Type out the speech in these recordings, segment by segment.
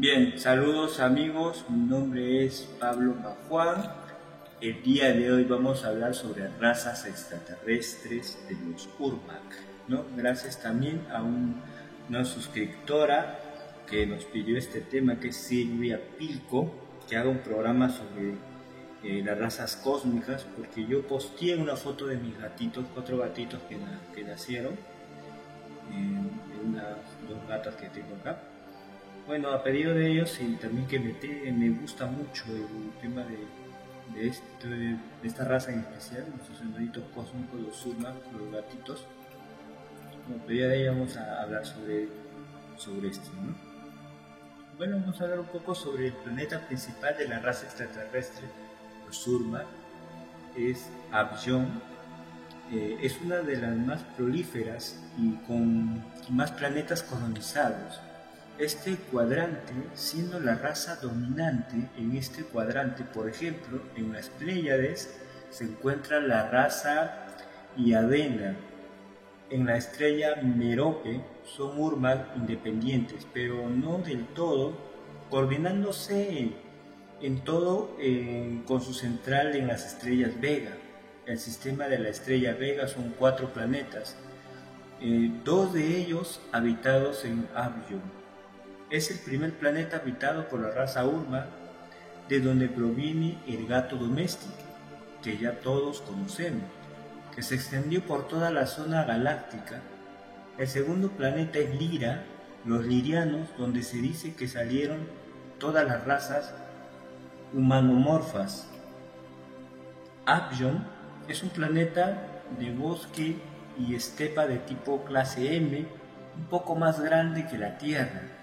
Bien, saludos amigos, mi nombre es Pablo Majuan. El día de hoy vamos a hablar sobre razas extraterrestres de los Urmac. ¿no? Gracias también a una suscriptora que nos pidió este tema, que es Silvia Pilco, que haga un programa sobre eh, las razas cósmicas, porque yo posteé una foto de mis gatitos, cuatro gatitos que, que nacieron, eh, unas dos gatas que tengo acá bueno, a pedido de ellos y también que me, me gusta mucho el tema de, este, esta raza en especial, nuestros animalitos cósmicos, los Surma, los gatitos. Como pedida de ellos vamos a hablar sobre, sobre esto. Bueno, vamos a hablar un poco sobre el planeta principal de la raza extraterrestre, los Surma, es Abyon. Eh, es una de las más prolíferas y con más planetas colonizados este cuadrante siendo la raza dominante en este cuadrante. Por ejemplo, en las Pléyades se encuentra la raza Iadena. En la estrella Merope son Urmal independientes, pero no del todo, coordinándose en todo con su central en las estrellas Vega. El sistema de la estrella Vega son cuatro planetas, eh, dos de ellos habitados en Abion es el primer planeta habitado por la raza Urma, de donde proviene el gato doméstico, que ya todos conocemos, que se extendió por toda la zona galáctica. El segundo planeta es Lira, los lirianos, donde se dice que salieron todas las razas humanomorfas. Abjon es un planeta de bosque y estepa de tipo clase M, un poco más grande que la Tierra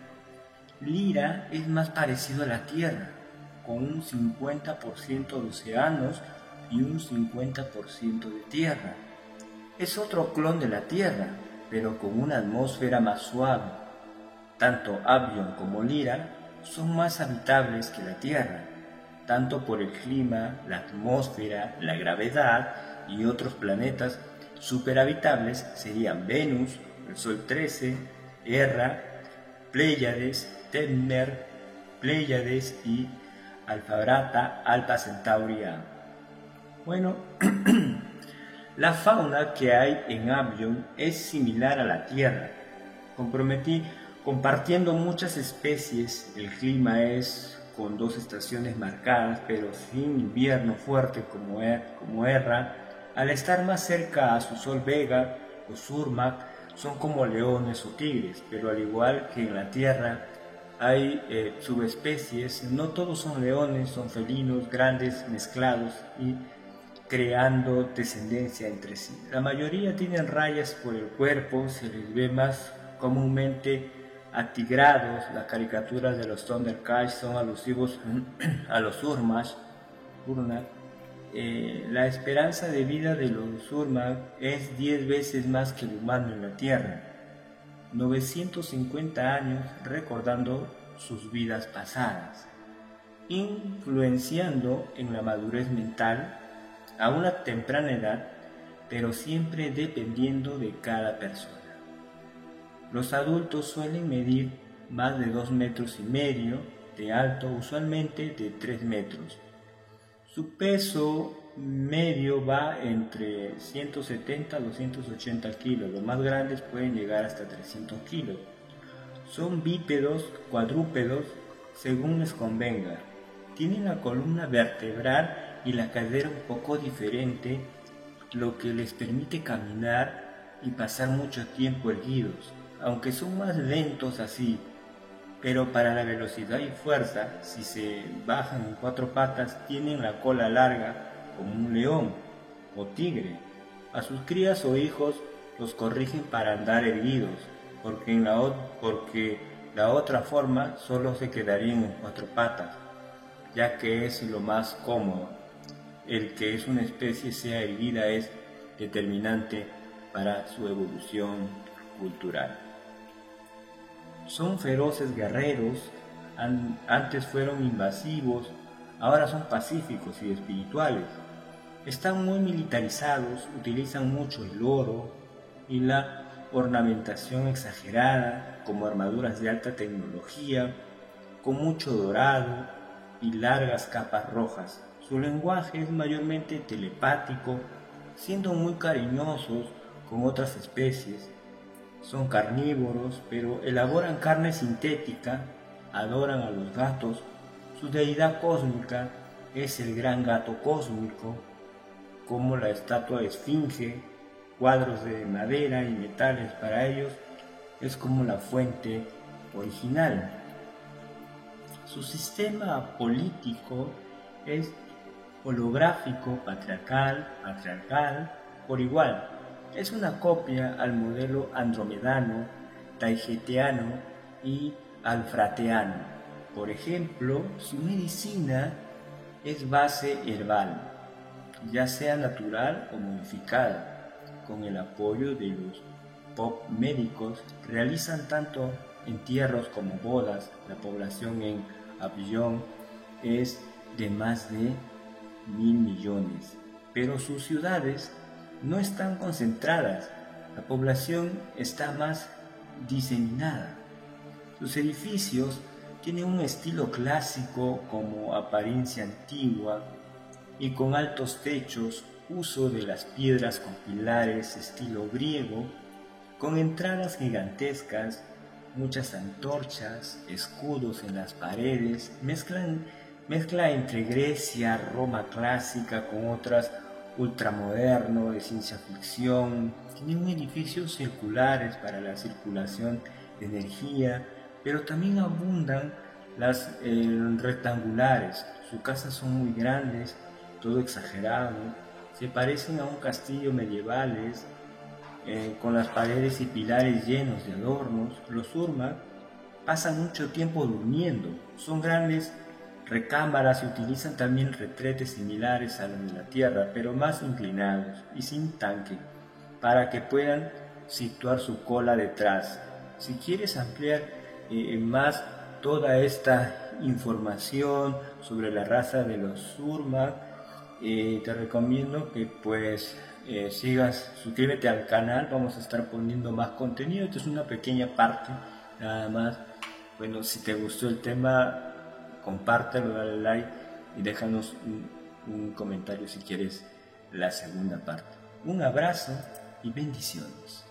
Lira es más parecido a la Tierra, con un 50% de océanos y un 50% de tierra. Es otro clon de la Tierra, pero con una atmósfera más suave. Tanto Avion como Lira son más habitables que la Tierra, tanto por el clima, la atmósfera, la gravedad y otros planetas superhabitables serían Venus, el Sol 13, Erra, Pléyades, Tenner, Pléyades y Alfabrata Alta Centauria. Bueno, la fauna que hay en Abion es similar a la Tierra, comprometí compartiendo muchas especies, el clima es con dos estaciones marcadas, pero sin invierno fuerte como, er, como Erra, al estar más cerca a su sol Vega o Surmac, son como leones o tigres, pero al igual que en la Tierra, hay eh, subespecies, no todos son leones, son felinos grandes mezclados y creando descendencia entre sí. La mayoría tienen rayas por el cuerpo, se les ve más comúnmente atigrados, las caricaturas de los Thundercats son alusivos a los Urmash, eh, la esperanza de vida de los Urmash es 10 veces más que el humano en la Tierra 950 años recordando sus vidas pasadas, influenciando en la madurez mental a una temprana edad, pero siempre dependiendo de cada persona. Los adultos suelen medir más de 2 metros y medio de alto, usualmente de 3 metros. Su peso medio va entre 170 a 280 kilos, los más grandes pueden llegar hasta 300 kilos. Son bípedos, cuadrúpedos, según les convenga. Tienen la columna vertebral y la cadera un poco diferente, lo que les permite caminar y pasar mucho tiempo erguidos, aunque son más lentos así. Pero para la velocidad y fuerza, si se bajan en cuatro patas, tienen la cola larga como un león o tigre. A sus crías o hijos los corrigen para andar erguidos, porque, en la, porque la otra forma solo se quedarían en cuatro patas, ya que es lo más cómodo. El que es una especie sea erguida es determinante para su evolución cultural. Son feroces guerreros, antes fueron invasivos, ahora son pacíficos y espirituales están muy militarizados, utilizan mucho el oro y la ornamentación exagerada como armaduras de alta tecnología, con mucho dorado y largas capas rojas. Su lenguaje es mayormente telepático, siendo muy cariñosos con otras especies. Son carnívoros, pero elaboran carne sintética, adoran a los gatos. Su deidad cósmica es el gran gato cósmico, como la estatua de Esfinge, cuadros de madera y metales para ellos, es como la fuente original. Su sistema político es holográfico, patriarcal, patriarcal, por igual. Es una copia al modelo andromedano, taigetiano y alfrateano. Por ejemplo, su medicina es base herbal, ya sea natural o modificada. Con el apoyo de los pop médicos, realizan tanto entierros como bodas. La población en Abidjan es de más de mil millones, pero sus ciudades no están concentradas. La población está más diseminada. Sus edificios tienen un estilo clásico como apariencia antigua y con altos techos, uso de las piedras con pilares estilo griego, con entradas gigantescas muchas antorchas, escudos en las paredes, mezclan, mezcla entre Grecia, Roma clásica con otras ultramoderno, de ciencia ficción. Tienen edificios circulares para la circulación de energía, pero también abundan las eh, rectangulares. Sus casas son muy grandes, todo exagerado. Se parecen a un castillo medievales eh, con las paredes y pilares llenos de adornos, los Urma pasan mucho tiempo durmiendo. Son grandes recámaras y utilizan también retretes similares a los de la Tierra, pero más inclinados y sin tanque, para que puedan situar su cola detrás. Si quieres ampliar más toda esta información sobre la raza de los Surma, te recomiendo que pues eh, sigas, suscríbete al canal, vamos a estar poniendo más contenido, esto es una pequeña parte, nada más. Bueno, si te gustó el tema, compártelo, dale like y déjanos un comentario si quieres la segunda parte. Un abrazo y bendiciones.